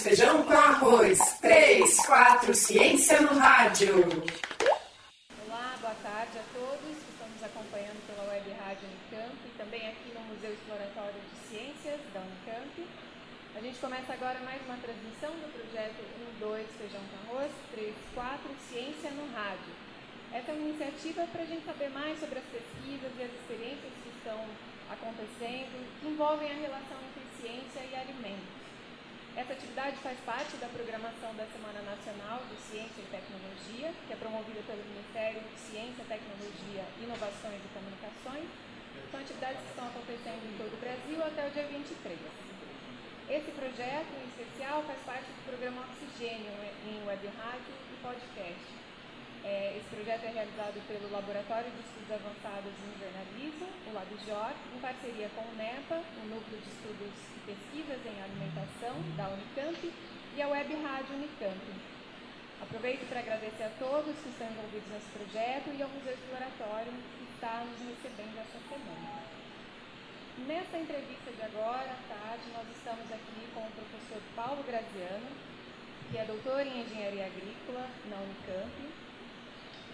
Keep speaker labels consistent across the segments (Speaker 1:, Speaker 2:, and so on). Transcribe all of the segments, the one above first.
Speaker 1: 2, feijão com arroz. 3, 4, ciência no rádio.
Speaker 2: Olá, boa tarde a todos que estão nos acompanhando pela Web Rádio Unicamp e também aqui no Museu Exploratório de Ciências da Unicamp. A gente começa agora mais uma transmissão do projeto 1, 2, feijão com arroz, 3, 4, ciência no rádio. Essa é uma iniciativa para a gente saber mais sobre as pesquisas e as experiências que estão acontecendo, que envolvem a relação entre ciência e alimentos. Essa atividade faz parte da programação da Semana Nacional de Ciência e Tecnologia, que é promovida pelo Ministério de Ciência, Tecnologia, Inovações e Comunicações. São atividades que estão acontecendo em todo o Brasil até o dia 23. Esse projeto, em especial, faz parte do programa Oxigênio em web rádio e podcast é, esse projeto é realizado pelo Laboratório de Estudos Avançados em Jornalismo, o LabJOR, em parceria com o NEPA, o Núcleo de Estudos e Pesquisas em Alimentação da Unicamp e a Web Rádio Unicamp. Aproveito para agradecer a todos que estão envolvidos nesse projeto e ao Museu Exploratório que está nos recebendo essa semana. Nessa entrevista de agora, à tarde, nós estamos aqui com o professor Paulo Graziano, que é doutor em Engenharia Agrícola na Unicamp,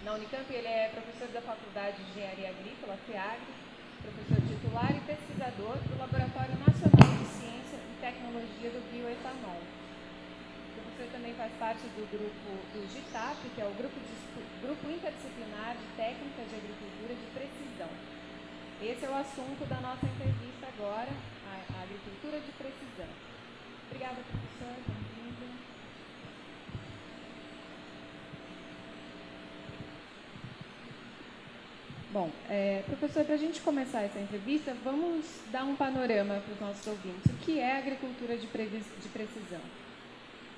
Speaker 2: na Unicamp, ele é professor da Faculdade de Engenharia Agrícola, FEAGRE, professor titular e pesquisador do Laboratório Nacional de Ciência e Tecnologia do Bioetanol. O professor também faz parte do grupo do GITAP, que é o Grupo, de, grupo Interdisciplinar de Técnicas de Agricultura de Precisão. Esse é o assunto da nossa entrevista agora, a, a agricultura de precisão. Obrigada, professor. Bom, é, professor, para a gente começar essa entrevista, vamos dar um panorama para os nossos ouvintes. O que é agricultura de, de precisão?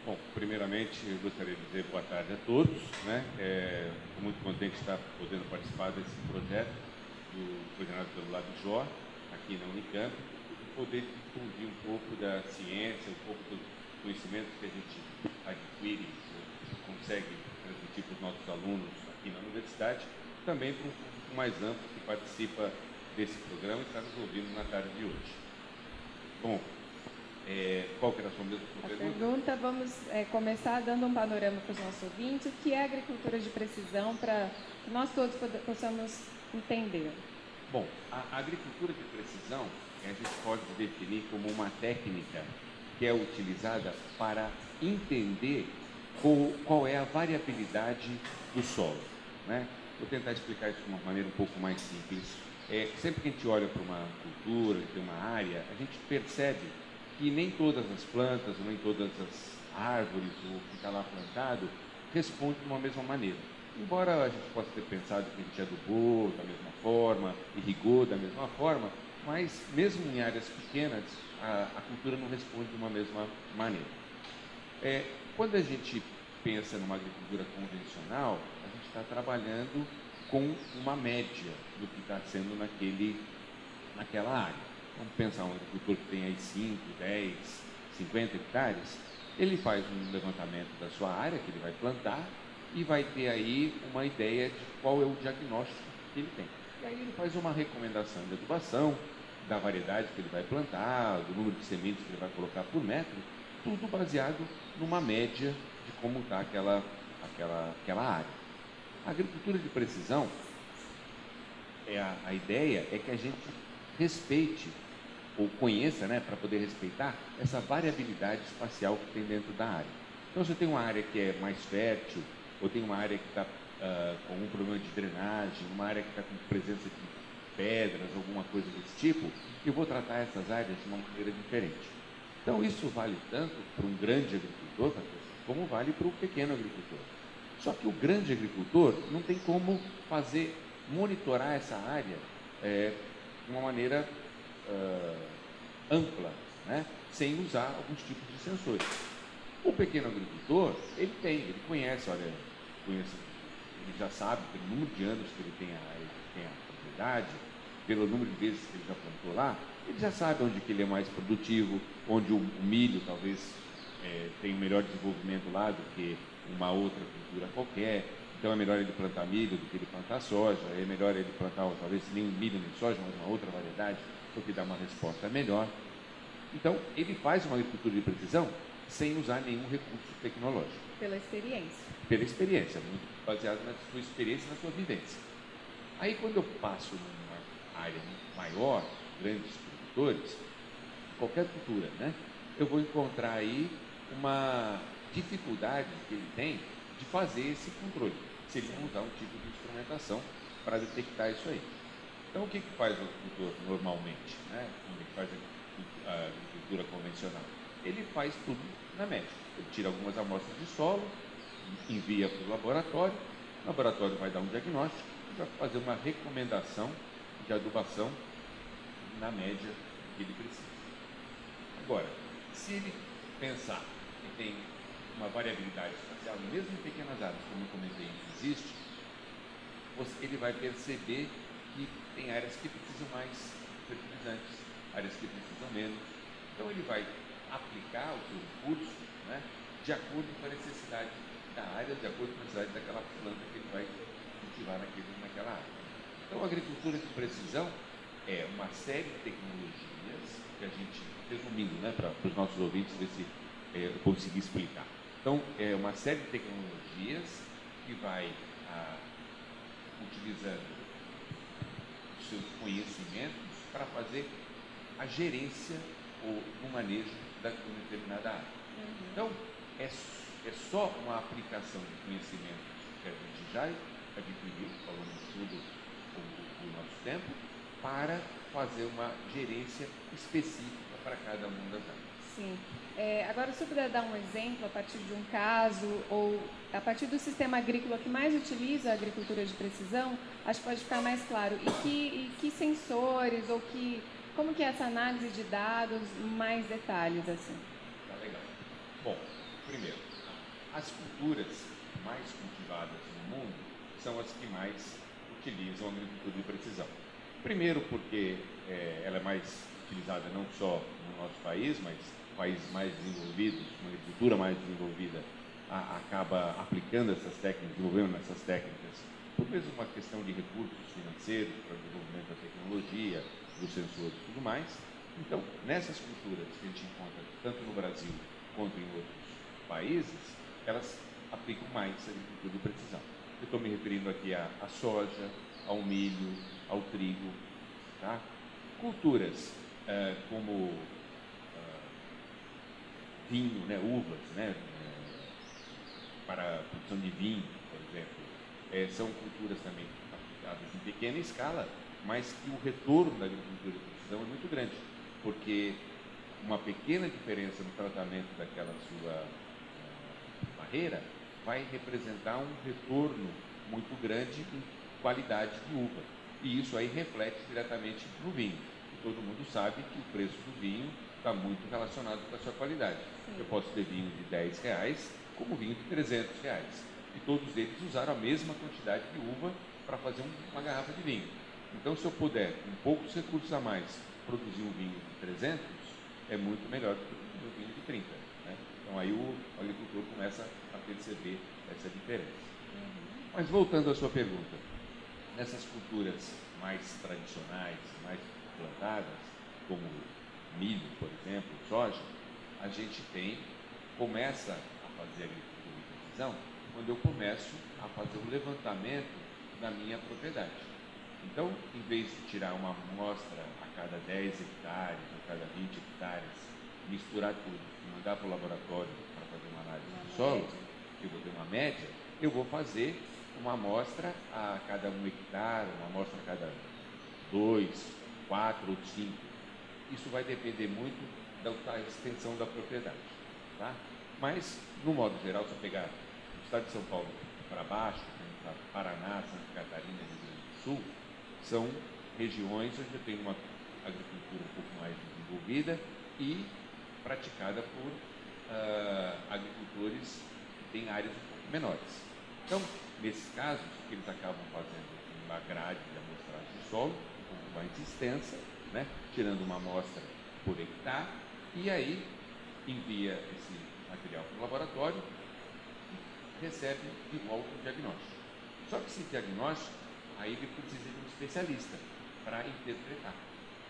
Speaker 3: Bom, primeiramente, eu gostaria de dizer boa tarde a todos. Né? É, estou muito contente de estar podendo participar desse projeto do, coordenado pelo Lado Jó, aqui na Unicamp, e poder difundir um pouco da ciência, um pouco dos conhecimentos que a gente adquire, consegue transmitir para os nossos alunos aqui na universidade, também para um mais amplo que participa desse programa e está nos ouvindo na tarde de hoje. Bom, é, qual que era a sua mesma
Speaker 2: a pergunta? pergunta vamos é, começar dando um panorama para os nossos ouvintes. O que é agricultura de precisão para que nós todos possamos entender?
Speaker 3: Bom, a agricultura de precisão a gente pode definir como uma técnica que é utilizada para entender qual, qual é a variabilidade do solo. Né? Vou tentar explicar isso de uma maneira um pouco mais simples. É, sempre que a gente olha para uma cultura, tem uma área, a gente percebe que nem todas as plantas, nem todas as árvores, o que está lá plantado, respondem de uma mesma maneira. Embora a gente possa ter pensado que a gente adubou da mesma forma, irrigou da mesma forma, mas mesmo em áreas pequenas, a, a cultura não responde de uma mesma maneira. É, quando a gente pensa numa agricultura convencional, está trabalhando com uma média do que está sendo naquele, naquela área. Vamos pensar um agricultor que tem aí 5, 10, 50 hectares, ele faz um levantamento da sua área que ele vai plantar e vai ter aí uma ideia de qual é o diagnóstico que ele tem. E aí ele faz uma recomendação de adubação, da variedade que ele vai plantar, do número de sementes que ele vai colocar por metro, tudo baseado numa média de como está aquela, aquela, aquela área. Agricultura de precisão, é a, a ideia é que a gente respeite ou conheça, né, para poder respeitar essa variabilidade espacial que tem dentro da área. Então, se eu tenho uma área que é mais fértil, ou tem uma área que está uh, com um problema de drenagem, uma área que está com presença de pedras, alguma coisa desse tipo, eu vou tratar essas áreas de uma maneira diferente. Então, isso vale tanto para um grande agricultor, como vale para o pequeno agricultor. Só que o grande agricultor não tem como fazer, monitorar essa área é, de uma maneira uh, ampla, né? sem usar alguns tipos de sensores. O pequeno agricultor, ele tem, ele conhece, olha, conhece, ele já sabe pelo número de anos que ele tem a, ele tem a propriedade, pelo número de vezes que ele já plantou lá, ele já sabe onde que ele é mais produtivo, onde o, o milho talvez é, tem um melhor desenvolvimento lá do que uma outra cultura qualquer. Então é melhor ele plantar milho do que ele plantar soja, é melhor ele plantar talvez nem milho nem soja, mas uma outra variedade, porque dá uma resposta melhor. Então ele faz uma agricultura de precisão sem usar nenhum recurso tecnológico.
Speaker 2: Pela experiência.
Speaker 3: Pela experiência, muito baseado na sua experiência e na sua vivência. Aí quando eu passo numa área maior, grandes produtores, qualquer cultura, né? Eu vou encontrar aí uma dificuldade que ele tem de fazer esse controle, se ele não usar um tipo de instrumentação para detectar isso aí. Então, o que, que faz o agricultor normalmente, né? quando ele faz a agricultura convencional? Ele faz tudo na média. Ele tira algumas amostras de solo, envia para o laboratório, o laboratório vai dar um diagnóstico e vai fazer uma recomendação de adubação na média que ele precisa. Agora, se ele pensar que tem uma variabilidade espacial, mesmo em pequenas áreas, como eu comentei, existe, ele vai perceber que tem áreas que precisam mais fertilizantes, áreas que precisam menos. Então ele vai aplicar o seu recurso né, de acordo com a necessidade da área, de acordo com a necessidade daquela planta que ele vai cultivar naquele, naquela área. Então a agricultura de precisão é uma série de tecnologias que a gente, resumindo né, para os nossos ouvintes, ver se é, eu consegui explicar. Então, é uma série de tecnologias que vai ah, utilizando os seus conhecimentos para fazer a gerência ou o manejo de uma determinada área. Uhum. Então, é, é só uma aplicação de conhecimentos que a gente já adquiriu de tudo o, o nosso tempo para fazer uma gerência específica para cada uma das áreas.
Speaker 2: Sim. É, agora, se eu puder dar um exemplo a partir de um caso ou a partir do sistema agrícola que mais utiliza a agricultura de precisão, acho que pode ficar mais claro. E que, e que sensores ou que como que é essa análise de dados, mais detalhes assim?
Speaker 3: Tá legal. Bom, primeiro, as culturas mais cultivadas no mundo são as que mais utilizam a agricultura de precisão. Primeiro porque é, ela é mais utilizada não só no nosso país, mas países mais desenvolvidos, uma agricultura mais desenvolvida, a, acaba aplicando essas técnicas, desenvolvendo essas técnicas, por mesmo uma questão de recursos financeiros para o desenvolvimento da tecnologia, dos sensores e tudo mais. Então, nessas culturas que a gente encontra tanto no Brasil quanto em outros países, elas aplicam mais a agricultura de precisão. Eu estou me referindo aqui à, à, soja, ao milho, ao trigo. Tá? Culturas eh, como vinho, né, uvas, né, é, para a produção de vinho, por exemplo, é, são culturas também aplicadas em pequena escala, mas que o retorno da agricultura de precisão é muito grande, porque uma pequena diferença no tratamento daquela sua uh, barreira vai representar um retorno muito grande em qualidade de uva. E isso aí reflete diretamente no vinho. E todo mundo sabe que o preço do vinho está muito relacionado com a sua qualidade. Sim. Eu posso ter vinho de 10 reais como vinho de 300 reais. E todos eles usaram a mesma quantidade de uva para fazer uma garrafa de vinho. Então, se eu puder, com poucos recursos a mais, produzir um vinho de 300, é muito melhor do que um vinho de 30. Né? Então, aí o, agricultor começa a perceber essa diferença. Uhum. Mas, voltando à sua pergunta, nessas culturas mais tradicionais, mais plantadas, como milho, por exemplo, soja, a gente tem, começa a fazer agricultura de precisão quando eu começo a fazer o levantamento da minha propriedade. Então, em vez de tirar uma amostra a cada 10 hectares, a cada 20 hectares, misturar tudo e mandar para o laboratório para fazer uma análise do solo, que eu vou ter uma média, eu vou fazer uma amostra a cada um hectare, uma amostra a cada dois, quatro ou cinco isso vai depender muito da extensão da propriedade. Tá? Mas, no modo geral, se eu pegar o estado de São Paulo para baixo, para Paraná, Santa Catarina Rio Grande do Sul, são regiões onde tenho uma agricultura um pouco mais desenvolvida e praticada por uh, agricultores que têm áreas um pouco menores. Então, nesses casos, o que eles acabam fazendo uma grade de amostragem de solo, um pouco mais extensa, né? Tirando uma amostra por hectare, e aí envia esse material para o laboratório e recebe de volta o diagnóstico. Só que esse diagnóstico, aí ele precisa de um especialista para interpretar.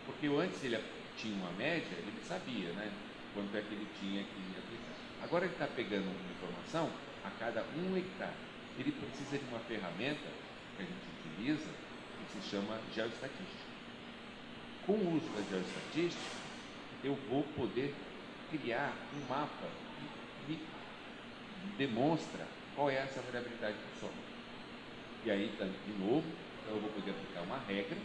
Speaker 3: Porque antes ele tinha uma média, ele sabia, né? quanto é que ele tinha que aplicar. Agora ele está pegando uma informação a cada um hectare. Ele precisa de uma ferramenta que a gente utiliza que se chama geoestatística. Com o uso da geoestatística, eu vou poder criar um mapa que me demonstra qual é essa variabilidade do solo. E aí, de novo, então eu vou poder aplicar uma regra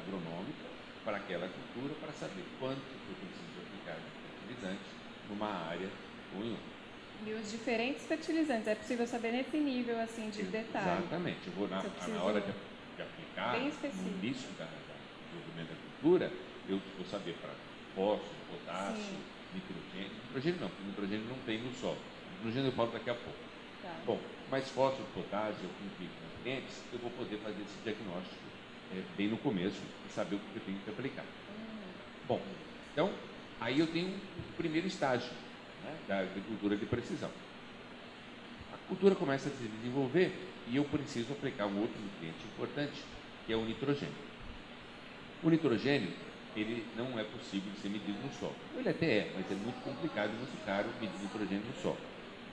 Speaker 3: agronômica para aquela cultura para saber quanto eu preciso aplicar de fertilizante numa área ou em outra.
Speaker 2: E os diferentes fertilizantes, é possível saber nesse nível assim de detalhe.
Speaker 3: Exatamente. Eu vou na, na hora de, de aplicar, no início da, da, do desenvolvimento da cultura, eu vou saber para fósforo, potássio, Sim. nitrogênio. Nitrogênio não, porque nitrogênio não tem no solo. Nitrogênio eu falo daqui a pouco. Tá. Bom, mas fósforo, potássio, com nutrientes, eu vou poder fazer esse diagnóstico é, bem no começo e saber o que eu tenho que aplicar. Hum. Bom, então, aí eu tenho o primeiro estágio né, da agricultura de precisão. A cultura começa a se desenvolver e eu preciso aplicar um outro nutriente importante, que é o nitrogênio. O nitrogênio, ele não é possível de ser medido no solo. Ele até é, mas é muito complicado e muito caro medir nitrogênio no solo.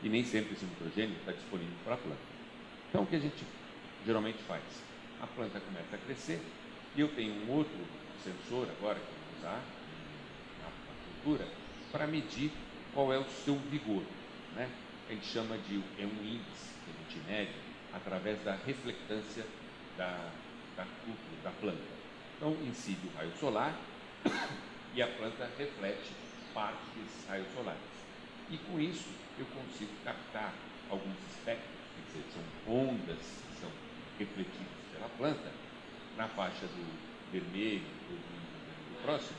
Speaker 3: E nem sempre esse nitrogênio está disponível para a planta. Então, o que a gente geralmente faz? A planta começa a crescer e eu tenho um outro sensor agora que eu vou usar na, na cultura para medir qual é o seu vigor. Né? A gente chama de é um índice que a gente mede através da reflectância da, da da planta. Então incide o raio solar e a planta reflete parte desses raios solares. E com isso eu consigo captar alguns espectros, que são ondas que são refletidas pela planta, na faixa do vermelho, do, do próximo,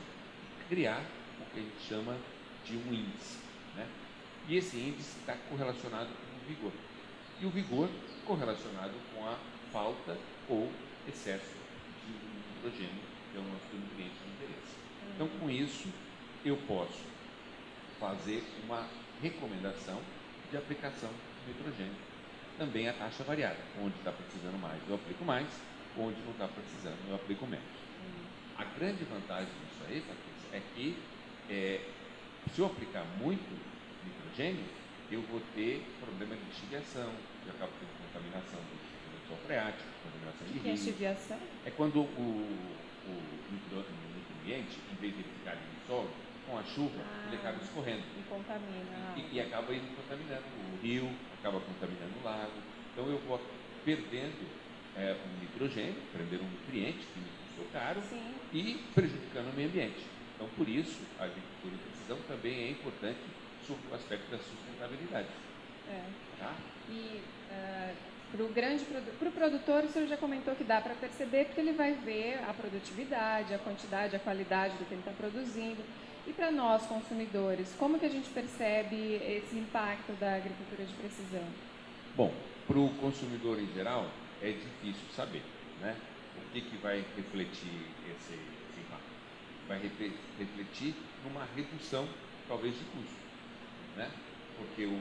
Speaker 3: criar o que a gente chama de um índice. Né? E esse índice está correlacionado com o vigor. E o vigor correlacionado com a falta ou excesso nitrogênio, que é o nosso nutriente de interesse. Então, com isso, eu posso fazer uma recomendação de aplicação de nitrogênio. Também a taxa variada, onde está precisando mais eu aplico mais, onde não está precisando eu aplico menos. A grande vantagem disso aí, Patrícia, é que é, se eu aplicar muito nitrogênio, eu vou ter problema de lixiviação, eu acabo tendo contaminação do freático, contaminação de rio.
Speaker 2: Lixiviação?
Speaker 3: É quando o, o, nutriente, em vez de ele ficar no solo, com a chuva, ah, ele acaba escorrendo.
Speaker 2: E contamina.
Speaker 3: E, e, acaba indo contaminando o rio, acaba contaminando o lago. Então eu vou perdendo é, um nitrogênio, perdendo um nutriente que me custou caro Sim. e prejudicando o meio ambiente. Então, por isso, a agricultura de precisão também é importante o aspecto da sustentabilidade.
Speaker 2: É. Tá? E uh, para o grande para o produtor, o senhor já comentou que dá para perceber porque ele vai ver a produtividade, a quantidade, a qualidade do que ele está produzindo. E para nós, consumidores, como que a gente percebe esse impacto da agricultura de precisão?
Speaker 3: Bom, para o consumidor em geral, é difícil saber, né? O que, que vai refletir esse vai refletir numa redução, talvez, de custo. Né? Porque o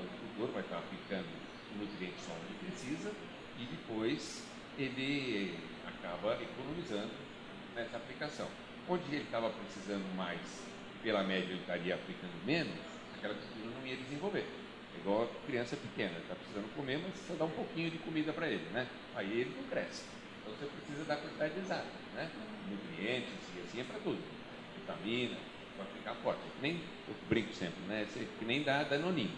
Speaker 3: agricultor vai estar aplicando o nutriente só onde precisa e depois ele acaba economizando nessa aplicação. Onde ele estava precisando mais, pela média ele estaria aplicando menos, aquela cultura não ia desenvolver. É igual a criança pequena, está precisando comer, mas você dá um pouquinho de comida para ele, né? Aí ele não cresce. Então você precisa dar a quantidade exata, né? Nutrientes e assim é para tudo. Vitamina, para ficar forte. Que nem, eu brinco sempre, né? Que nem dá danoninho.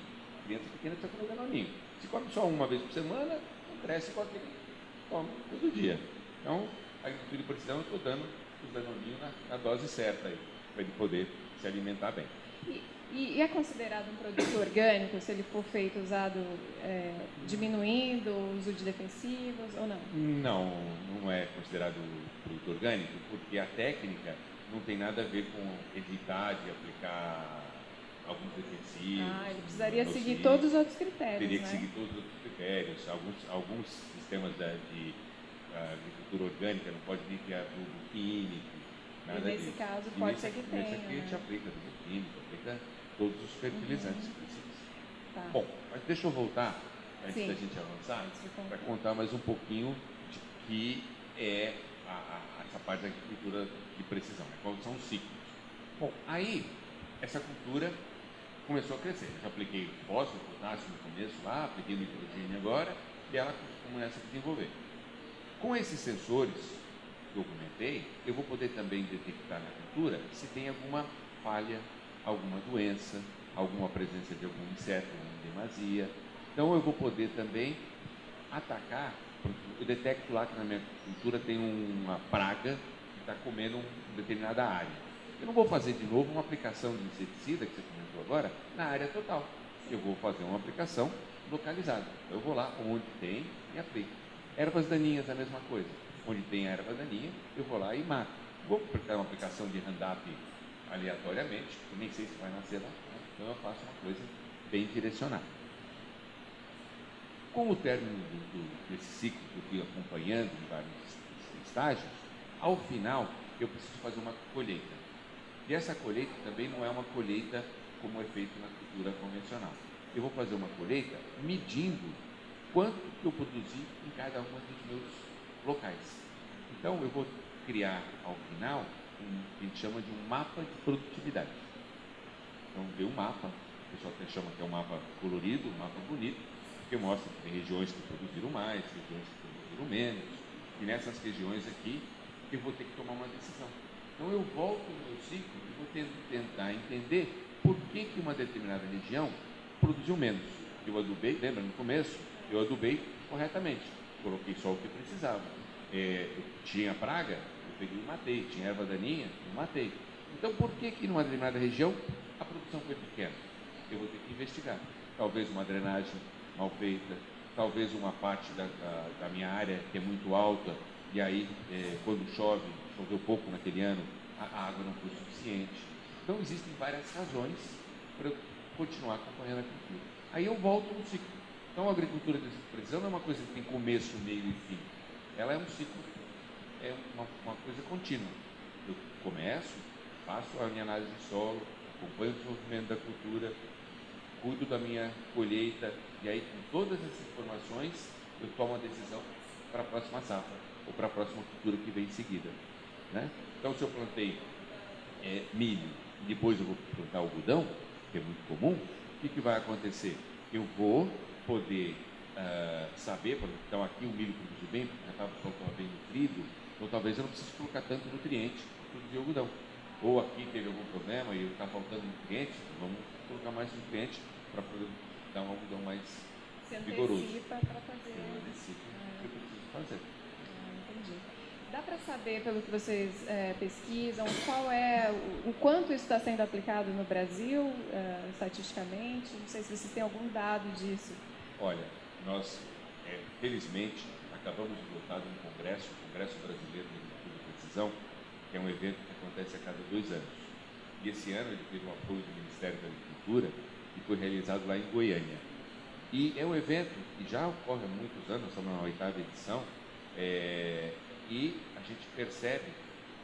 Speaker 3: Criança pequena precisa comer danoninho. Se come só uma vez por semana, não cresce aquele come todo dia. Então, a agricultura de precisão eu estou dando o danoninho na, na, dose certa aí, para ele poder se alimentar bem.
Speaker 2: E, e, é considerado um produto orgânico se ele for feito usado é, diminuindo o uso de defensivos ou não?
Speaker 3: Não, não é considerado produto orgânico, porque a técnica não tem nada a ver com evitar de aplicar alguns defensivos.
Speaker 2: Ah, ele precisaria seguir todos os outros critérios.
Speaker 3: Teria
Speaker 2: que
Speaker 3: né? seguir todos os outros critérios. Alguns, alguns sistemas da, de uh, agricultura orgânica não pode nem ter adubo químico. Nada
Speaker 2: e nesse
Speaker 3: disso.
Speaker 2: caso pode ser que tenha. Nesse
Speaker 3: aqui
Speaker 2: né?
Speaker 3: a gente aplica adubo químico, aplica todos os fertilizantes uhum. possíveis. Tá. Bom, mas deixa eu voltar, antes Sim. da gente avançar, para contar mais um pouquinho de que é a, a, essa parte da agricultura de precisão, né? quais são os ciclos. Bom, aí essa cultura começou a crescer. Eu já apliquei fósforo, potássio no começo lá, apliquei nitrogênio agora, e ela começa a desenvolver. Com esses sensores que eu comentei, eu vou poder também detectar na cultura se tem alguma falha, alguma doença, alguma presença de algum inseto, alguma demasia. Então eu vou poder também atacar, eu detecto lá que na minha cultura tem uma praga que está comendo uma determinada área. Eu não vou fazer de novo uma aplicação de inseticida, que você comentou agora, na área total. Eu vou fazer uma aplicação localizada. Eu vou lá onde tem e aplico. Ervas daninhas, a mesma coisa. Onde tem erva daninha, eu vou lá e mato. Vou aplicar uma aplicação de Roundup aleatoriamente, nem sei se vai nascer lá, né? então eu faço uma coisa bem direcionada. Com o término do, do, desse ciclo que eu fui acompanhando em vários estágios, ao final eu preciso fazer uma colheita. E essa colheita também não é uma colheita como é feito na cultura convencional. Eu vou fazer uma colheita medindo quanto que eu produzi em cada um dos meus locais. Então eu vou criar ao final um que a gente chama de um mapa de produtividade. Então ver um mapa, o pessoal até chama que é um mapa colorido, um mapa bonito, porque mostra que tem regiões que produziram mais, regiões que produziram menos, e nessas regiões aqui eu vou ter que tomar uma decisão. Então eu volto no meu ciclo e vou tentar entender por que, que uma determinada região produziu menos. Eu adubei, lembra no começo, eu adubei corretamente, coloquei só o que precisava. É, tinha praga, eu peguei e matei. Tinha erva daninha, eu matei. Então por que que numa determinada região a produção foi pequena? Eu vou ter que investigar. Talvez uma drenagem mal feita, talvez uma parte da, da, da minha área que é muito alta e aí é, quando chove choveu pouco naquele ano, a água não foi suficiente. Então existem várias razões para eu continuar acompanhando a cultura. Aí eu volto no ciclo. Então a agricultura de precisão não é uma coisa que tem começo, meio e fim. Ela é um ciclo, é uma, uma coisa contínua. Eu começo, faço a minha análise de solo, acompanho o desenvolvimento da cultura, cuido da minha colheita, e aí com todas essas informações eu tomo a decisão para a próxima safra ou para a próxima cultura que vem em seguida. Né? Então, se eu plantei é, milho e depois eu vou plantar algodão, que é muito comum, o que, que vai acontecer? Eu vou poder uh, saber, então aqui o milho produziu bem, porque já estava bem nutrido, então talvez eu não precise colocar tanto nutriente para produzir algodão. Ou aqui teve algum problema e está faltando nutriente, vamos colocar mais nutriente para poder dar um algodão mais
Speaker 2: Se
Speaker 3: vigoroso.
Speaker 2: para fazer.
Speaker 3: Eu antecipo o que eu preciso fazer.
Speaker 2: Dá para saber, pelo que vocês é, pesquisam, qual é o, o, quanto isso está sendo aplicado no Brasil, é, estatisticamente? Não sei se vocês têm algum dado disso.
Speaker 3: Olha, nós, é, felizmente, acabamos de voltar de um congresso, o Congresso Brasileiro de Agricultura e Precisão, que é um evento que acontece a cada dois anos. E esse ano ele teve o apoio do Ministério da Agricultura e foi realizado lá em Goiânia. E é um evento que já ocorre há muitos anos, estamos na oitava edição, é, e a gente percebe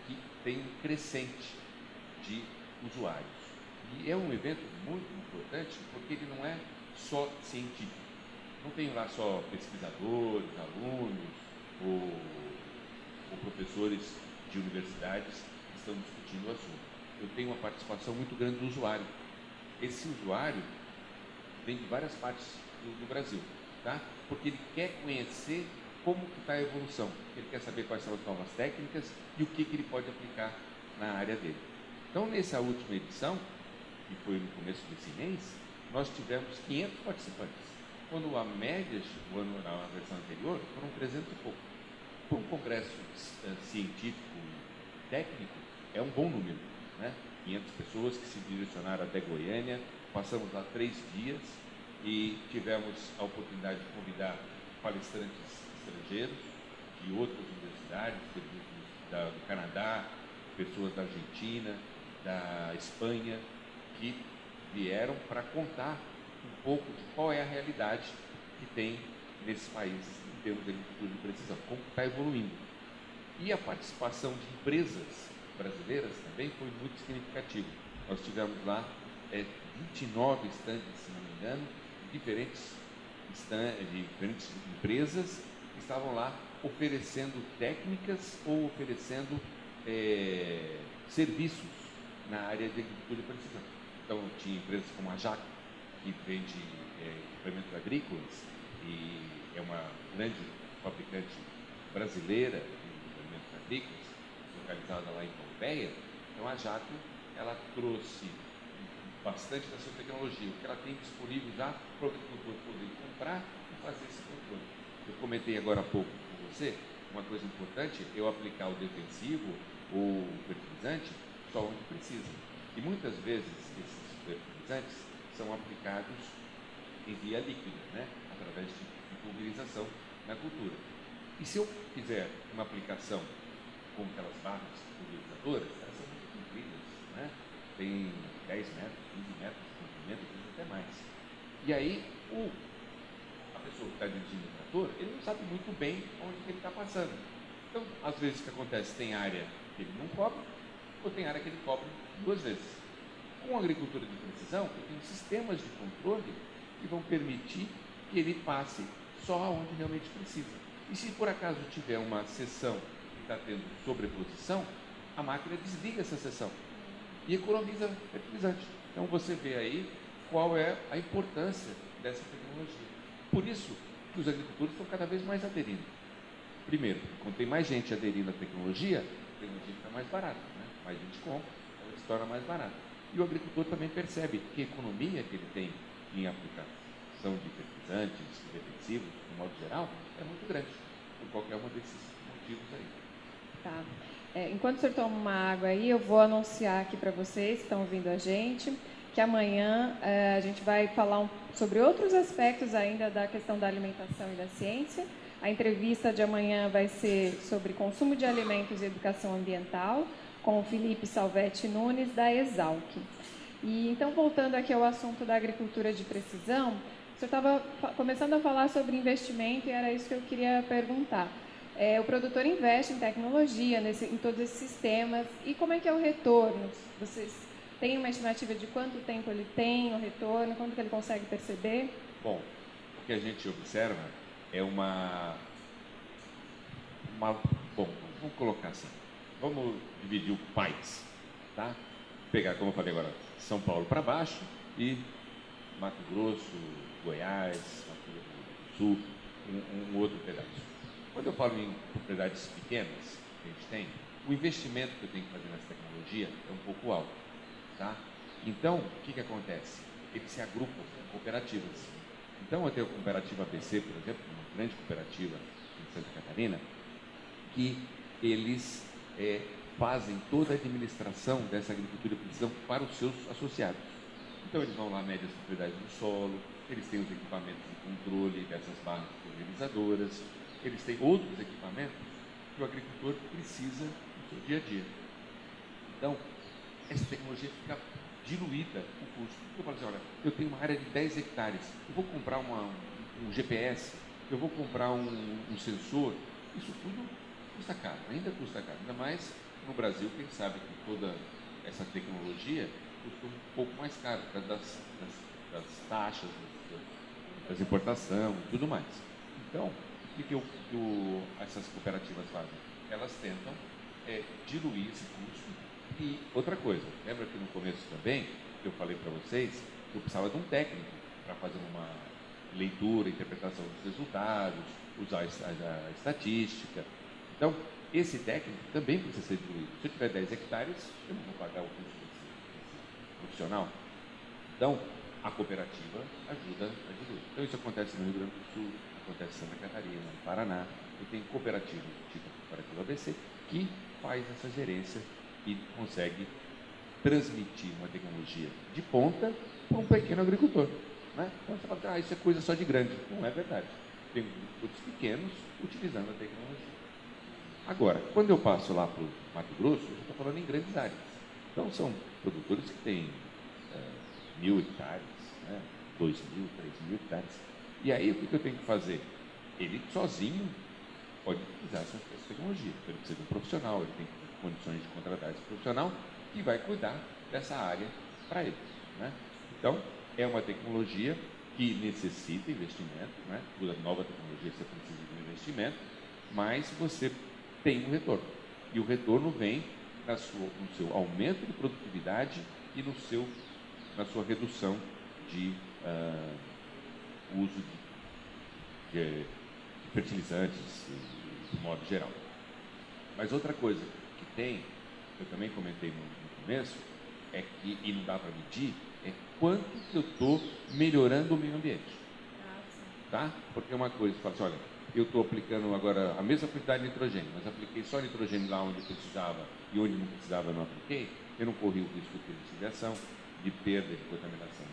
Speaker 3: que tem um crescente de usuários. E é um evento muito importante porque ele não é só científico. Não tem lá só pesquisadores, alunos ou, ou professores de universidades que estão discutindo o assunto. Eu tenho uma participação muito grande do usuário. Esse usuário vem de várias partes do, do Brasil, tá? porque ele quer conhecer como está a evolução. Ele quer saber quais são as novas técnicas e o que, que ele pode aplicar na área dele. Então, nessa última edição, que foi no começo desse mês, nós tivemos 500 participantes. Quando a média, ano, na versão anterior, foram 300 e pouco. Para um congresso uh, científico técnico, é um bom número. Né? 500 pessoas que se direcionaram até Goiânia, passamos lá três dias e tivemos a oportunidade de convidar palestrantes estrangeiros, de outras universidades, da, do Canadá, pessoas da Argentina, da Espanha, que vieram para contar um pouco de qual é a realidade que tem nesses países em termos de agricultura de precisão, como está evoluindo. E a participação de empresas brasileiras também foi muito significativa. Nós tivemos lá é, 29 estandes, se não me engano, diferentes, de diferentes empresas que estavam lá oferecendo técnicas ou oferecendo é, serviços na área de agricultura e precisão. Então, tinha empresas como a Jaco, que vende é, equipamentos agrícolas e é uma grande fabricante brasileira de equipamentos agrícolas, localizada lá em Pompeia. Então, a Jaco, ela trouxe bastante da sua tecnologia, o que ela tem disponível já para o agricultor poder comprar e fazer esse controle. Eu comentei agora há pouco com você, uma coisa importante, eu aplicar o defensivo ou o fertilizante só onde precisa. E muitas vezes esses fertilizantes são aplicados em via líquida, né? através de pulverização na cultura. E se eu fizer uma aplicação com aquelas barras pulverizadoras, elas são muito compridas, né? tem 10 metros, 15 metros de comprimento, até mais. E aí, o, a pessoa que está dirigindo o trator, ele não sabe muito bem onde ele está passando. Então, às vezes o que acontece, tem área que ele não cobre, ou tem área que ele cobre duas vezes. Com a agricultura de precisão, eu tenho sistemas de controle que vão permitir que ele passe só onde realmente precisa. E se por acaso tiver uma que está tendo sobreposição, a máquina desliga essa seção e economiza fertilizante. Então você vê aí qual é a importância dessa tecnologia. Por isso que os agricultores estão cada vez mais aderindo. Primeiro, quando tem mais gente aderindo à tecnologia, a tecnologia fica mais barata, né? mais gente compra, ela se torna mais barata. E o agricultor também percebe que a economia que ele tem em aplicação de fertilizantes, defensivos, de modo geral, é muito grande, por qualquer um desses motivos aí.
Speaker 2: Tá. É, enquanto o senhor toma uma água aí, eu vou anunciar aqui para vocês que estão ouvindo a gente que amanhã é, a gente vai falar um, sobre outros aspectos ainda da questão da alimentação e da ciência. A entrevista de amanhã vai ser sobre consumo de alimentos e educação ambiental, com o Felipe Salvetti Nunes, da Exalc. E então, voltando aqui ao assunto da agricultura de precisão, o senhor estava começando a falar sobre investimento e era isso que eu queria perguntar. É, o produtor investe em tecnologia, nesse, em todos esses sistemas. E como é que é o retorno? Vocês têm uma estimativa de quanto tempo ele tem o retorno? Quanto que ele consegue perceber?
Speaker 3: Bom, o que a gente observa é uma... uma bom, vamos colocar assim. Vamos dividir o país, tá? Pegar, como eu falei agora, São Paulo para baixo e Mato Grosso, Goiás, Mato Grosso do Sul, um, um outro pedaço. Quando eu falo em propriedades pequenas que a gente tem, o investimento que eu tenho que fazer nessa tecnologia é um pouco alto. Tá? Então, o que, que acontece? Eles se agrupam em cooperativas. Então, eu tenho a cooperativa ABC, por exemplo, uma grande cooperativa em Santa Catarina, que eles é, fazem toda a administração dessa agricultura de precisão para os seus associados. Então, eles vão lá, medem as propriedades do solo, eles têm os equipamentos de controle dessas barras pulverizadoras, eles têm outros equipamentos que o agricultor precisa no seu dia a dia. Então, essa tecnologia fica diluída o custo. Eu falo assim, olha, eu tenho uma área de 10 hectares, eu vou comprar uma, um GPS, eu vou comprar um, um sensor, isso tudo custa caro, ainda custa caro, ainda mais no Brasil, quem sabe que toda essa tecnologia custa um pouco mais caro, por causa das, das, das taxas, das, das importação e tudo mais. Então, que, que, o, que o, essas cooperativas fazem? Elas tentam é, diluir esse custo. E outra coisa, lembra que no começo também, eu falei para vocês, eu precisava de um técnico para fazer uma leitura, interpretação dos resultados, usar a, a, a estatística. Então, esse técnico também precisa ser diluído. Se eu tiver 10 hectares, eu não vou pagar o custo desse profissional. Então, a cooperativa ajuda a diluir. Então, isso acontece no Rio Grande do Sul, acontece em Santa Catarina, no Paraná, e tem cooperativas, tipo cooperativa ABC, que faz essa gerência e consegue transmitir uma tecnologia de ponta para um pequeno agricultor. Né? Então você fala, ah, isso é coisa só de grande. Não é verdade. Tem produtos pequenos utilizando a tecnologia. Agora, quando eu passo lá para o Mato Grosso, eu estou falando em grandes áreas. Então são produtores que têm é, mil hectares, né? dois mil, três mil hectares. E aí o que, eu tenho que fazer? Ele sozinho pode utilizar essa, essa tecnologia. Então, ele precisa de um profissional, ele tem condições de contratar esse profissional que vai cuidar dessa área para ele. Né? Então, é uma tecnologia que necessita investimento, né? toda nova tecnologia você precisa de um investimento, mas você tem um retorno. E o retorno vem sua, no seu aumento de produtividade e no seu na sua redução de uh, uso de, de, fertilizantes, de modo geral. Mas outra coisa que tem, eu também comentei no, no começo, é que, e não dá para medir, é quanto que eu estou melhorando o meio ambiente. Tá? Porque uma coisa, você fala assim, olha, eu estou aplicando agora a mesma quantidade de nitrogênio, mas apliquei só nitrogênio lá onde precisava e onde não precisava não apliquei, eu não corri o risco de desligação, de perda de contaminação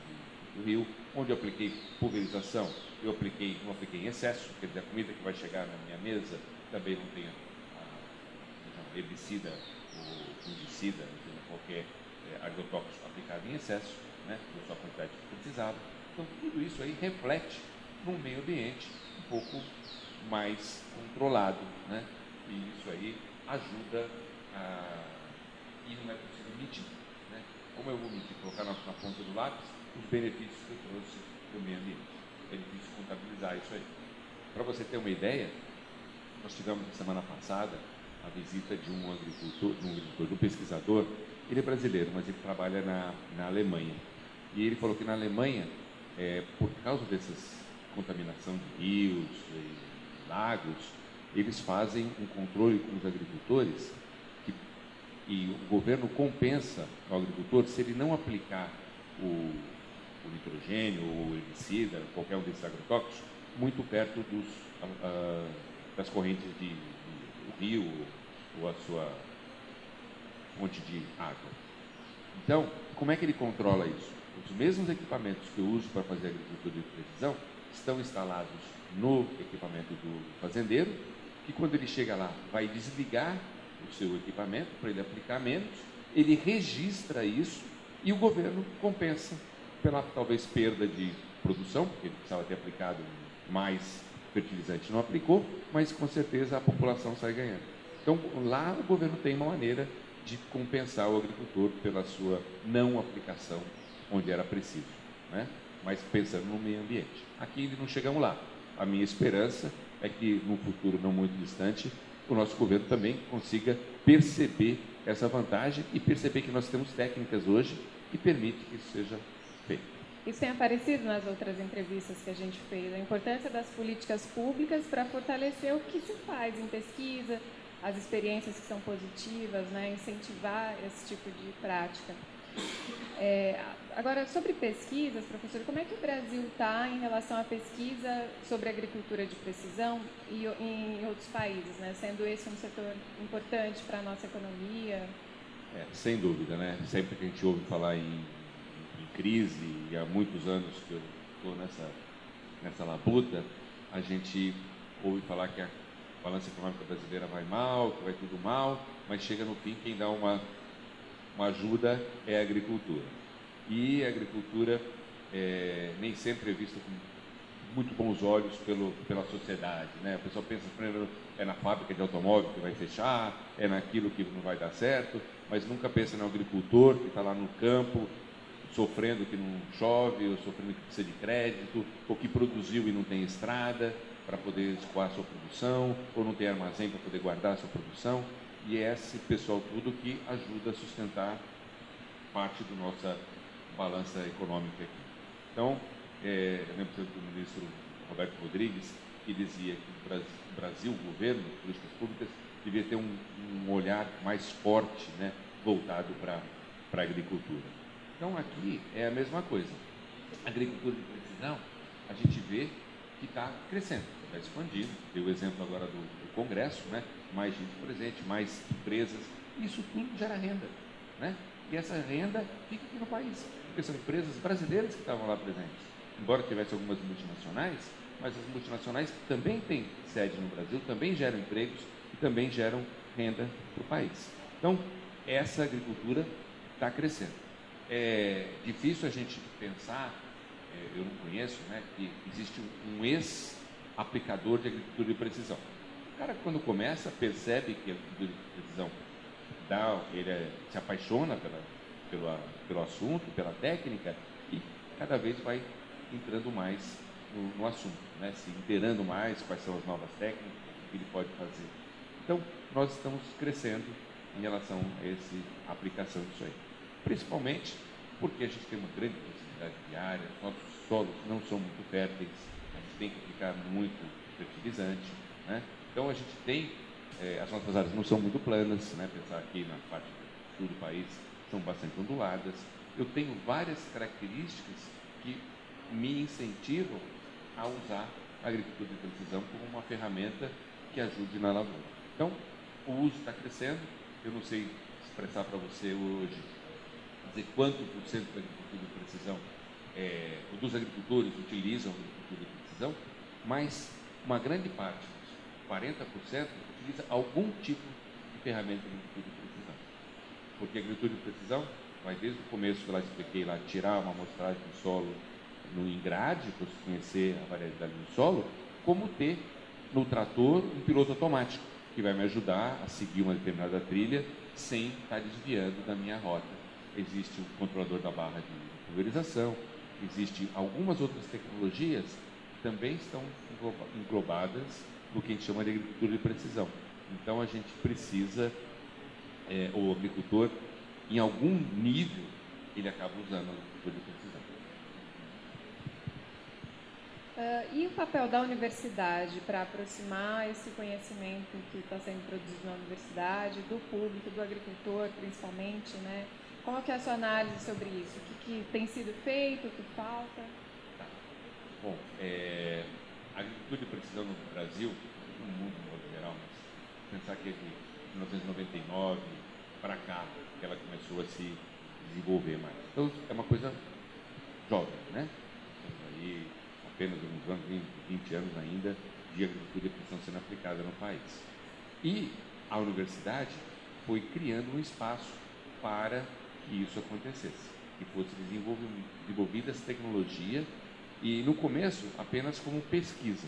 Speaker 3: do rio. Onde eu apliquei pulverização, eu apliquei, não apliquei em excesso, quer dizer, a comida que vai chegar na minha mesa também não tem herbicida ou fungicida, qualquer é, agrotóxico aplicado em excesso, né, por sua quantidade que precisava. Então, tudo isso aí reflete num meio ambiente um pouco mais controlado, né? E isso aí ajuda a... e não é possível medir, né? Como eu vou medir, colocar na, na ponta do lápis os benefícios que trouxe para o meio ambiente, benefícios contabilizar isso aí. Para você ter uma ideia, nós tivemos na semana passada a visita de um agricultor, de um agricultor, de um pesquisador, ele é brasileiro, mas ele trabalha na, na Alemanha. E ele falou que na Alemanha, é, por causa dessas contaminação de rios e lagos, eles fazem um controle com os agricultores que, e o governo compensa ao agricultor se ele não aplicar o, o nitrogênio o herbicida, qualquer um desses agrotóxicos, muito perto dos, uh, das correntes de, de, do rio ou a sua fonte de água. Então, como é que ele controla isso? Os mesmos equipamentos que eu uso para fazer agricultura de precisão estão instalados no equipamento do fazendeiro, que quando ele chega lá vai desligar o seu equipamento para ele aplicar menos, ele registra isso e o governo compensa pela talvez perda de produção, porque ele precisava ter aplicado mais fertilizante, não aplicou, mas com certeza a população sai ganhando. Então lá o governo tem uma maneira de compensar o agricultor pela sua não aplicação onde era preciso. Né? mas pensando no meio ambiente. Aqui ainda não chegamos lá. A minha esperança é que no futuro não muito distante o nosso governo também consiga perceber essa vantagem e perceber que nós temos técnicas hoje que permitem que isso seja.
Speaker 2: Isso tem aparecido nas outras entrevistas que a gente fez, a importância das políticas públicas para fortalecer o que se faz em pesquisa, as experiências que são positivas, né, incentivar esse tipo de prática. É, agora, sobre pesquisas, professor, como é que o Brasil está em relação à pesquisa sobre agricultura de precisão e em outros países, né? sendo esse um setor importante para a nossa economia?
Speaker 3: É, sem dúvida, né? Sempre que a gente ouve falar em, crise, e há muitos anos que eu estou nessa, nessa labuta, a gente ouve falar que a balança econômica brasileira vai mal, que vai tudo mal, mas chega no fim quem dá uma uma ajuda é a agricultura. E a agricultura é, nem sempre é vista com muito bons olhos pelo, pela sociedade. Né? O pessoal pensa primeiro é na fábrica de automóvel que vai fechar, é naquilo que não vai dar certo, mas nunca pensa no agricultor que está lá no campo sofrendo que não chove, ou sofrendo que precisa de crédito, ou que produziu e não tem estrada para poder escoar sua produção, ou não tem armazém para poder guardar sua produção e é esse pessoal tudo que ajuda a sustentar parte da nossa balança econômica aqui. Então, é, eu lembro do ministro Roberto Rodrigues, que dizia que o Brasil, o governo, políticas públicas, devia ter um, um olhar mais forte, né, voltado para a agricultura. Então, aqui é a mesma coisa. A agricultura de precisão, a gente vê que está crescendo, está expandindo. Deu o exemplo agora do, do Congresso, né? mais gente presente, mais empresas. Isso tudo gera renda. Né? E essa renda fica aqui no país, porque são empresas brasileiras que estavam lá presentes. Embora tivesse algumas multinacionais, mas as multinacionais também têm sede no Brasil, também geram empregos e também geram renda para o país. Então, essa agricultura está crescendo. É difícil a gente pensar, é, eu não conheço, né, que existe um ex-aplicador de agricultura de precisão. O cara, quando começa, percebe que a decisão dá, ele é, se apaixona pela, pelo, pelo assunto, pela técnica, e cada vez vai entrando mais no, no assunto, né? se inteirando mais quais são as novas técnicas, o que ele pode fazer. Então, nós estamos crescendo em relação a essa aplicação disso aí. Principalmente porque a gente tem uma grande possibilidade de área, nossos solos não são muito férteis, a gente tem que aplicar muito fertilizante. Né? Então a gente tem, é, as nossas áreas não são muito planas, né? pensar aqui na parte sul do país, são bastante onduladas. Eu tenho várias características que me incentivam a usar a agricultura de precisão como uma ferramenta que ajude na lavoura. Então, o uso está crescendo. Eu não sei expressar para você hoje, dizer quanto por cento da agricultura de precisão, é, dos agricultores utilizam a agricultura de precisão, mas uma grande parte, 40%, utiliza algum tipo de ferramenta de agricultura de precisão. Porque a agricultura de precisão vai desde o começo que lá expliquei lá, tirar uma amostragem do solo no engrade, para se conhecer a variedade do solo, como ter no trator um piloto automático, que vai me ajudar a seguir uma determinada trilha sem estar desviando da minha rota. Existe o controlador da barra de pulverização, existem algumas outras tecnologias que também estão englobadas no que a gente chama de agricultura de precisão. Então a gente precisa, é, o agricultor, em algum nível, ele acaba usando a agricultura de precisão.
Speaker 2: Uh, e o papel da universidade para aproximar esse conhecimento que está sendo produzido na universidade, do público, do agricultor principalmente, né? Que é a sua análise sobre isso? O que, que tem sido feito, o que falta?
Speaker 3: Tá. Bom, é, a agricultura de precisão no Brasil, no mundo no modo geral, mas pensar que é de 1999 para cá que ela começou a se desenvolver mais. Então, é uma coisa jovem, né? Estamos aí apenas uns anos, 20, 20 anos ainda, de agricultura que estão sendo aplicada no país. E a universidade foi criando um espaço para que isso acontecesse, que fosse desenvolvida essa tecnologia e no começo apenas como pesquisa.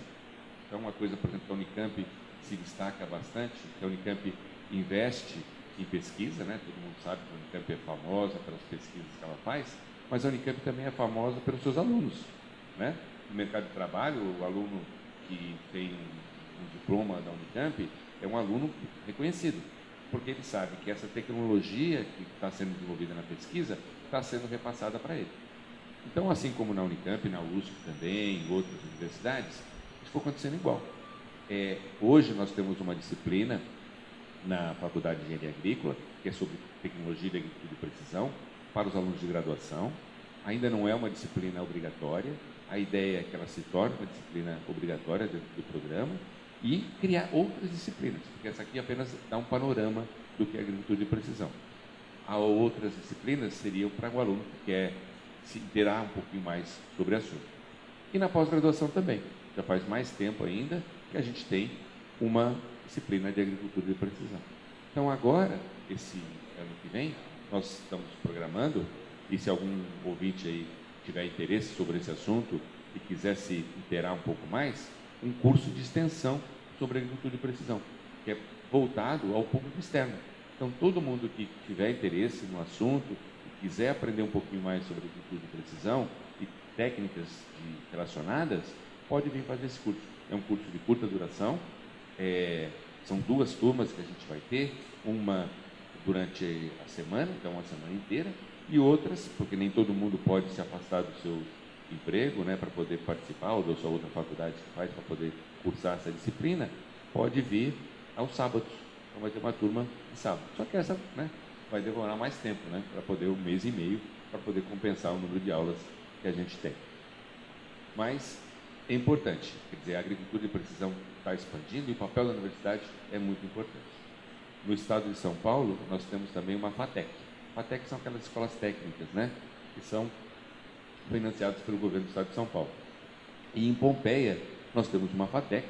Speaker 3: Então uma coisa, por exemplo, que a Unicamp se destaca bastante, que a Unicamp investe em pesquisa, né? todo mundo sabe que a Unicamp é famosa pelas pesquisas que ela faz, mas a Unicamp também é famosa pelos seus alunos. Né? no mercado de trabalho, o aluno que tem um diploma da Unicamp é um aluno reconhecido, porque ele sabe que essa tecnologia que está sendo desenvolvida na pesquisa está sendo repassada para ele. Então, assim como na Unicamp, na USP também, em outras universidades, isso foi acontecendo igual. É, hoje nós temos uma disciplina na Faculdade de Engenharia Agrícola, que é sobre tecnologia de agricultura de precisão, para os alunos de graduação. Ainda não é uma disciplina obrigatória, a ideia é que ela se torne uma disciplina obrigatória dentro do programa e criar outras disciplinas, porque essa aqui apenas dá um panorama do que é agricultura de precisão. Há outras disciplinas seriam para o aluno que quer se interar um pouquinho mais sobre o assunto. E na pós-graduação também. Já faz mais tempo ainda que a gente tem uma disciplina de agricultura de precisão. Então agora, esse ano que vem, nós estamos programando, e se algum ouvinte aí tiver interesse sobre esse assunto e quiser se interar um pouco mais, um curso de extensão sobre agricultura de precisão, que é voltado ao público externo. Então, todo mundo que tiver interesse no assunto e quiser aprender um pouquinho mais sobre agricultura de precisão e técnicas de, relacionadas, pode vir fazer esse curso. É um curso de curta duração, é, são duas turmas que a gente vai ter, uma durante a semana, então uma semana inteira, e outras, porque nem todo mundo pode se afastar do seu emprego, né, para poder participar, ou da sua outra faculdade que faz para poder cursar essa disciplina, pode vir aos sábados. Então vai ter uma turma de sábado. Só que essa né, vai demorar mais tempo, né, para poder um mês e meio, para poder compensar o número de aulas que a gente tem. Mas é importante, quer dizer, a agricultura de precisão está expandindo e o papel da universidade é muito importante. No estado de São Paulo, nós temos também uma FATEC, FATEC são aquelas escolas técnicas, né? Que são financiadas pelo governo do estado de São Paulo. E em Pompeia, nós temos uma FATEC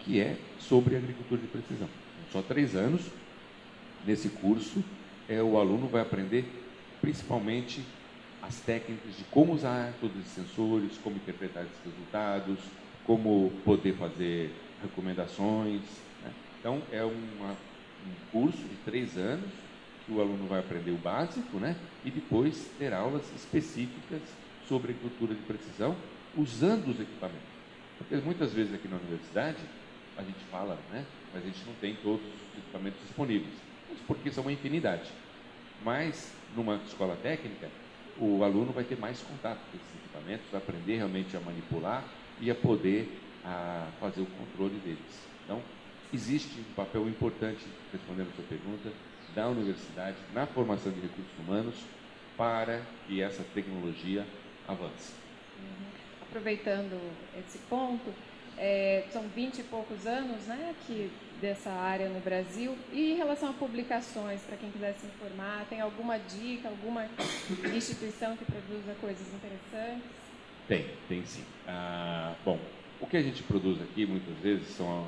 Speaker 3: que é sobre agricultura de precisão. Só três anos. Nesse curso, é, o aluno vai aprender principalmente as técnicas de como usar todos os sensores, como interpretar esses resultados, como poder fazer recomendações. Né? Então, é uma, um curso de três anos que o aluno vai aprender o básico, né? E depois ter aulas específicas sobre agricultura de precisão, usando os equipamentos. Porque muitas vezes aqui na universidade a gente fala, né? Mas a gente não tem todos os equipamentos disponíveis. Isso porque são uma infinidade. Mas numa escola técnica, o aluno vai ter mais contato com esses equipamentos, aprender realmente a manipular e a poder a fazer o controle deles. Então, existe um papel importante, respondendo a sua pergunta, da universidade na formação de recursos humanos para que essa tecnologia avance.
Speaker 2: Uhum. Aproveitando esse ponto, é, são 20 e poucos anos né, que dessa área no Brasil. E em relação a publicações, para quem quiser se informar, tem alguma dica, alguma instituição que produza coisas interessantes?
Speaker 3: Tem, tem sim. Ah, bom, o que a gente produz aqui muitas vezes são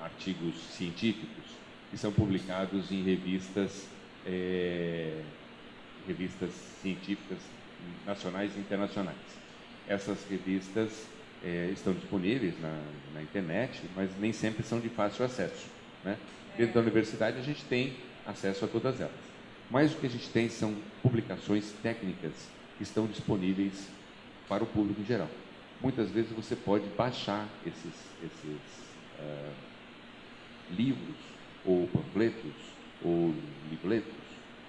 Speaker 3: artigos científicos que são publicados em revistas, é, revistas científicas nacionais e internacionais. Essas revistas é, estão disponíveis na, na, internet, mas nem sempre são de fácil acesso. Né? Dentro da universidade a gente tem acesso a todas elas. Mas o que a gente tem são publicações técnicas que estão disponíveis para o público em geral. Muitas vezes você pode baixar esses, esses uh, livros, ou panfletos, ou livretos,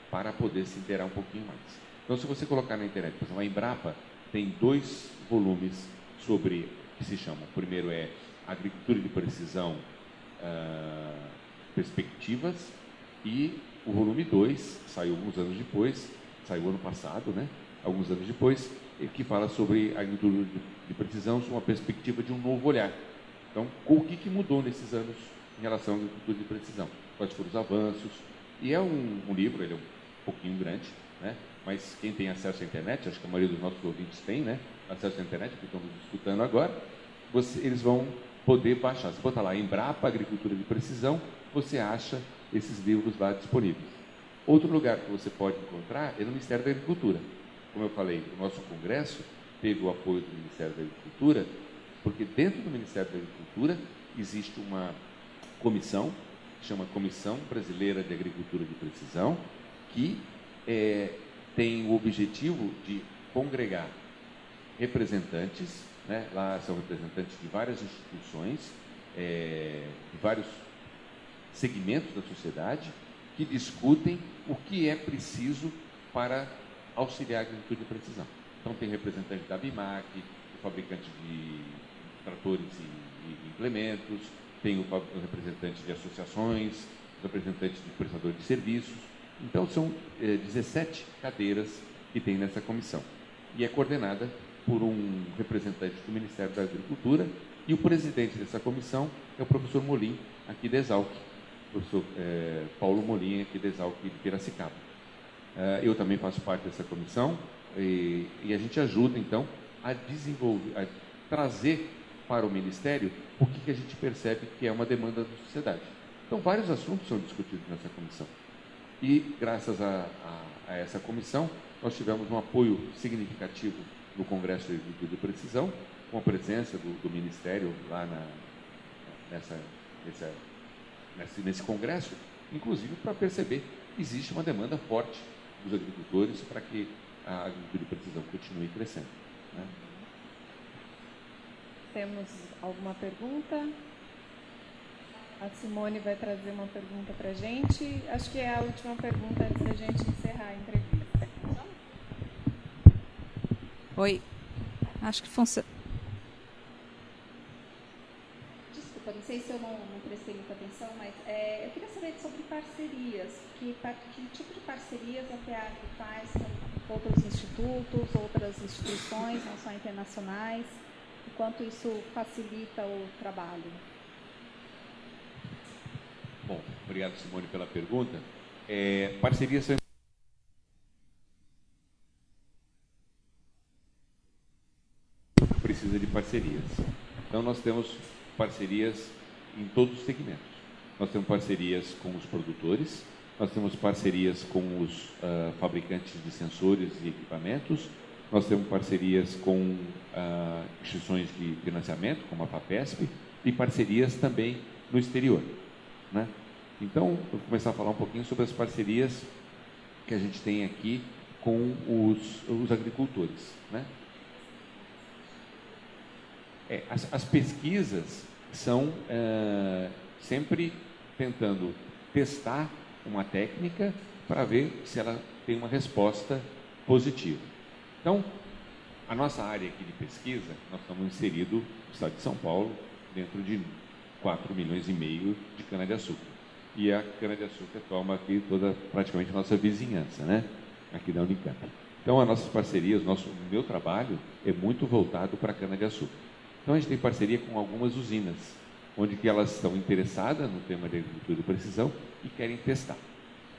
Speaker 3: para poder se inteirar um pouquinho mais. Então, se você colocar na internet, por exemplo, a Embrapa tem dois volumes sobre que se chamam. O primeiro é Agricultura de Precisão, uh, Perspectivas, e o volume 2 saiu alguns anos depois, saiu ano passado, né? Alguns anos depois, que fala sobre a agricultura de precisão, sob uma perspectiva de um novo olhar. Então, o que, que mudou nesses anos em relação à agricultura de precisão? Quais foram os avanços? E é um, um livro, ele é um pouquinho grande, né? Mas quem tem acesso à internet, acho que a maioria dos nossos ouvintes tem, né? acesso à internet, que estão nos escutando agora, você, eles vão poder baixar. Se botar lá Embrapa Agricultura de Precisão, você acha esses livros lá disponíveis. Outro lugar que você pode encontrar é no Ministério da Agricultura. Como eu falei, o nosso congresso teve o apoio do Ministério da Agricultura, porque dentro do Ministério da Agricultura existe uma comissão, que chama Comissão Brasileira de Agricultura de Precisão, que é, tem o objetivo de congregar representantes, né? lá são representantes de várias instituições, é, de vários segmentos da sociedade, que discutem o que é preciso para auxiliar a agricultura de precisão. Então, tem representante da BIMAC, o fabricante de tratores e, implementos, tem o, representante de associações, representante de prestador de serviços. Então, são é, 17 cadeiras que tem nessa comissão. E é coordenada por um representante do Ministério da Agricultura e o presidente dessa comissão é o professor Molim, aqui de Exalc, professor é, Paulo Molim, aqui de Exalc de Piracicaba. É, eu também faço parte dessa comissão e, e, a gente ajuda, então, a desenvolver, a trazer para o Ministério o que, que a gente percebe que é uma demanda da sociedade. Então, vários assuntos são discutidos nessa comissão. E, graças a, a, a essa comissão, nós tivemos um apoio significativo no Congresso de Agricultura de Precisão, com a presença do, do Ministério lá na, nessa, nessa, nesse, nesse congresso, inclusive para perceber que existe uma demanda forte dos agricultores para que a agricultura de precisão continue crescendo. Né?
Speaker 2: Temos alguma pergunta? A Simone vai trazer uma pergunta para a gente. Acho que é a última pergunta antes da gente encerrar a entrevista.
Speaker 4: Oi. Acho que funciona.
Speaker 5: Desculpa, não sei se eu não, não prestei muita atenção, mas é, eu queria saber sobre parcerias. Que, que tipo de parcerias a FEAC faz com outros institutos, outras instituições, não só internacionais, e quanto isso facilita o trabalho?
Speaker 3: Bom, obrigado, Simone, pela pergunta. É, parcerias são precisa de parcerias. Então, nós temos parcerias em todos os segmentos. Nós temos parcerias com os produtores, nós temos parcerias com os uh, fabricantes de sensores e equipamentos, nós temos parcerias com uh, instituições de financiamento, como a FAPESP, e parcerias também no exterior. Né? Então, eu vou começar a falar um pouquinho sobre as parcerias que a gente tem aqui com os, os agricultores. Né? É, as, as, pesquisas são é, sempre tentando testar uma técnica para ver se ela tem uma resposta positiva. Então, a nossa área aqui de pesquisa, nós estamos inseridos no estado de São Paulo, dentro de 4 milhões e meio de cana-de-açúcar. E a cana-de-açúcar toma aqui toda, praticamente, a nossa vizinhança, né? Aqui da Unicamp. Então, as nossas parcerias, nosso, o meu trabalho é muito voltado para a cana-de-açúcar. Então, a gente tem parceria com algumas usinas, onde que elas estão interessadas no tema de agricultura de precisão e querem testar.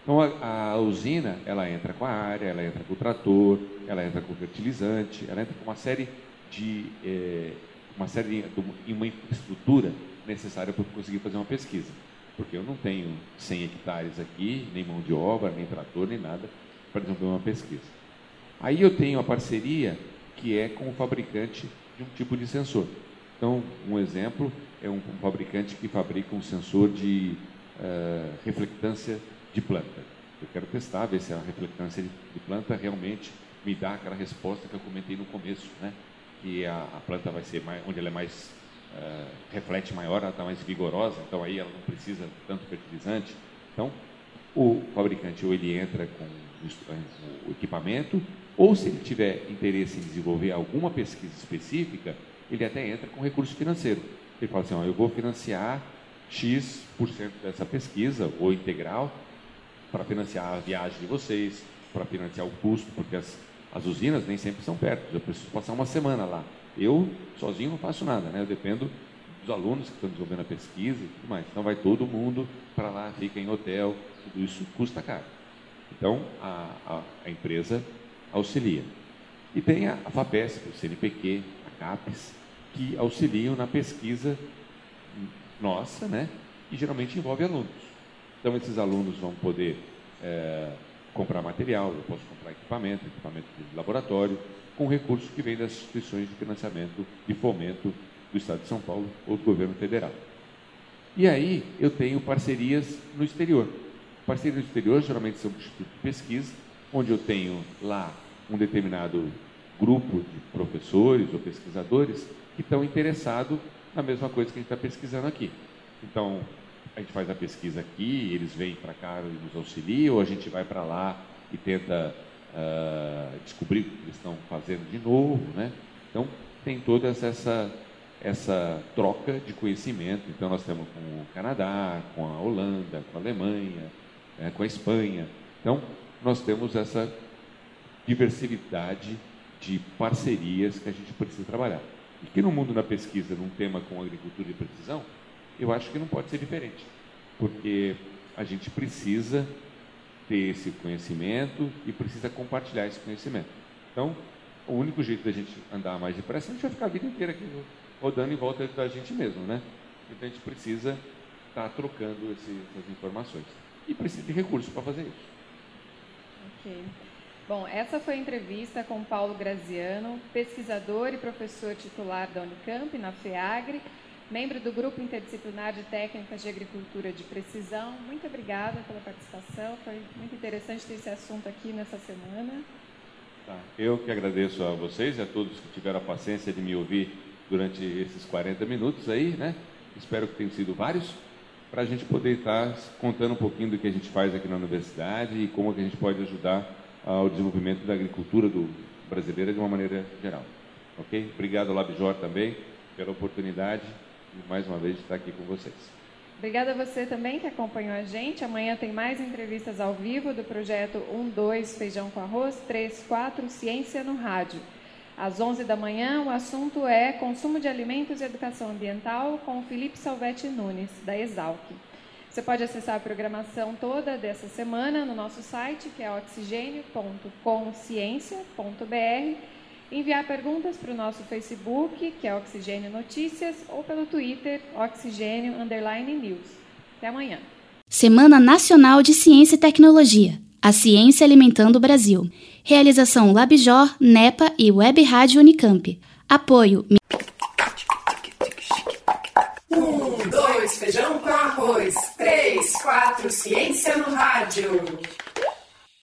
Speaker 3: Então, a, a, usina, ela entra com a área, ela entra com o trator, ela entra com o fertilizante, ela entra com uma série de, é, uma série de, uma infraestrutura necessária para conseguir fazer uma pesquisa. Porque eu não tenho 100 hectares aqui, nem mão de obra, nem trator, nem nada, para desenvolver uma pesquisa. Aí eu tenho a parceria que é com o fabricante de um tipo de sensor. Então, um exemplo é um, um fabricante que fabrica um sensor de uh, reflectância de planta. Eu quero testar, ver se a reflectância de, de, planta realmente me dá aquela resposta que eu comentei no começo, né? Que a, a planta vai ser mais, onde ela é mais uh, reflete maior, ela está mais vigorosa, então aí ela não precisa tanto fertilizante. Então, o fabricante ou ele entra com o equipamento, ou se ele tiver interesse em desenvolver alguma pesquisa específica, ele até entra com recurso financeiro. Ele fala assim, ó, eu vou financiar X% dessa pesquisa, ou integral, para financiar a viagem de vocês, para financiar o custo, porque as, as usinas nem sempre são perto, eu preciso passar uma semana lá. Eu, sozinho, não faço nada, né? eu dependo dos alunos que estão desenvolvendo a pesquisa e tudo mais. Então, vai todo mundo para lá, fica em hotel, tudo isso custa caro. Então, a, a, a empresa auxilia. E tem a, a FAPESP, o CNPq, a CAPES, que auxiliam na pesquisa nossa, né? E geralmente envolve alunos. Então, esses alunos vão poder é, comprar material, eu posso comprar equipamento, equipamento de laboratório, com recursos que vêm das instituições de financiamento e fomento do Estado de São Paulo ou do governo federal. E aí eu tenho parcerias no exterior. Parcerias no exterior geralmente são institutos de pesquisa, onde eu tenho lá um determinado grupo de professores ou pesquisadores que estão interessados na mesma coisa que a gente está pesquisando aqui. Então, a gente faz a pesquisa aqui, eles vêm para cá e nos auxiliam, ou a gente vai para lá e tenta uh, descobrir o que eles estão fazendo de novo, né? Então, tem toda essa, essa troca de conhecimento. Então, nós temos com o Canadá, com a Holanda, com a Alemanha, né, com a Espanha. Então, nós temos essa diversidade de parcerias que a gente precisa trabalhar. E que no mundo da pesquisa, num tema com agricultura de precisão, eu acho que não pode ser diferente, porque a gente precisa ter esse conhecimento e precisa compartilhar esse conhecimento. Então, o único jeito da gente andar mais depressa, a gente vai ficar a vida inteira aqui rodando em volta da gente mesmo, né? Então a gente precisa estar trocando esse, essas informações. E precisa de recursos para fazer isso.
Speaker 2: Ok. Bom, essa foi a entrevista com Paulo Graziano, pesquisador e professor titular da Unicamp, na FEAGRE, membro do Grupo Interdisciplinar de Técnicas de Agricultura de Precisão. Muito obrigada pela participação, foi muito interessante ter esse assunto aqui nessa semana.
Speaker 3: Tá. Eu que agradeço a vocês e a todos que tiveram a paciência de me ouvir durante esses 40 minutos aí, né? Espero que tenham sido vários, para a gente poder estar contando um pouquinho do que a gente faz aqui na universidade e como que a gente pode ajudar ao desenvolvimento da agricultura do, brasileira de uma maneira geral. Ok? Obrigado, Labjor, também, pela oportunidade e mais uma vez estar aqui com vocês.
Speaker 2: Obrigada a você também que acompanhou a gente. Amanhã tem mais entrevistas ao vivo do projeto 1, 2 Feijão com Arroz, 3, 4 Ciência no Rádio. Às 11 da manhã, o assunto é Consumo de Alimentos e Educação Ambiental com Felipe Salvetti Nunes, da Exalc. Você pode acessar a programação toda dessa semana no nosso site, que é oxigênio.consciência.br, enviar perguntas para o nosso Facebook, que é Oxigênio Notícias, ou pelo Twitter, Oxigênio Underline News. Até amanhã.
Speaker 6: Semana Nacional de Ciência e Tecnologia. A Ciência Alimentando o Brasil. Realização Labjor, NEPA e Web Rádio Unicamp. Apoio.
Speaker 1: Um, dois, feijão com arroz. Três, quatro, ciência no rádio.